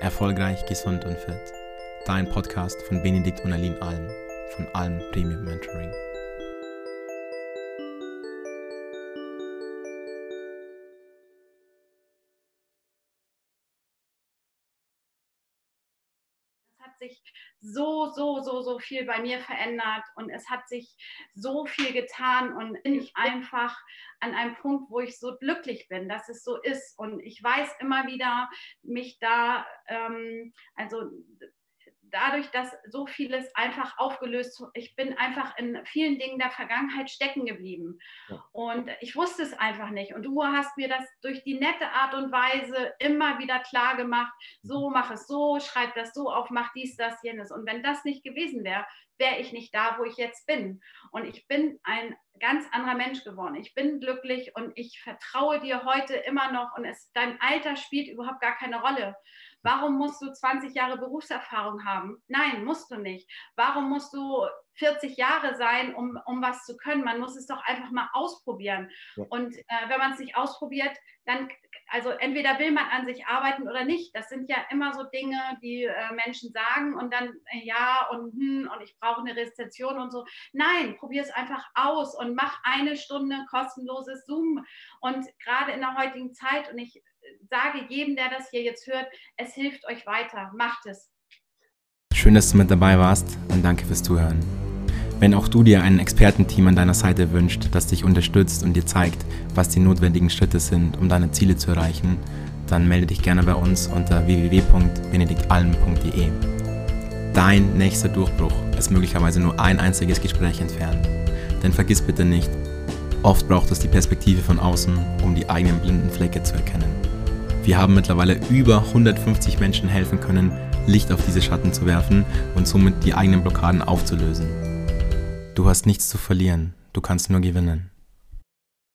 Erfolgreich, gesund und fit. Dein Podcast von Benedikt und Aline Alm von Alm Premium Mentoring. Hat sich so, so, so, so viel bei mir verändert und es hat sich so viel getan und bin ich einfach an einem Punkt, wo ich so glücklich bin, dass es so ist. Und ich weiß immer wieder, mich da, ähm, also dadurch, dass so vieles einfach aufgelöst, ich bin einfach in vielen Dingen der Vergangenheit stecken geblieben. Ja. Und ich wusste es einfach nicht. Und du hast mir das durch die nette Art und Weise immer wieder klar gemacht. So, mhm. mach es so, schreib das so auf, mach dies, das, jenes. Und wenn das nicht gewesen wäre, wäre ich nicht da, wo ich jetzt bin. Und ich bin ein ganz anderer Mensch geworden. Ich bin glücklich und ich vertraue dir heute immer noch. Und es, dein Alter spielt überhaupt gar keine Rolle. Warum musst du 20 Jahre Berufserfahrung haben? Nein, musst du nicht. Warum musst du 40 Jahre sein, um, um was zu können? Man muss es doch einfach mal ausprobieren. Ja. Und äh, wenn man es nicht ausprobiert, dann, also entweder will man an sich arbeiten oder nicht. Das sind ja immer so Dinge, die äh, Menschen sagen und dann äh, ja und hm, und ich brauche eine Rezession und so. Nein, probier es einfach aus und mach eine Stunde kostenloses Zoom. Und gerade in der heutigen Zeit, und ich sage jedem, der das hier jetzt hört, es hilft euch weiter. Macht es. Schön, dass du mit dabei warst und danke fürs Zuhören. Wenn auch du dir ein Expertenteam an deiner Seite wünscht, das dich unterstützt und dir zeigt, was die notwendigen Schritte sind, um deine Ziele zu erreichen, dann melde dich gerne bei uns unter www.benediktalm.de. Dein nächster Durchbruch ist möglicherweise nur ein einziges Gespräch entfernt. Denn vergiss bitte nicht, oft braucht es die Perspektive von außen, um die eigenen blinden Flecke zu erkennen. Wir haben mittlerweile über 150 Menschen helfen können, Licht auf diese Schatten zu werfen und somit die eigenen Blockaden aufzulösen. Du hast nichts zu verlieren, du kannst nur gewinnen.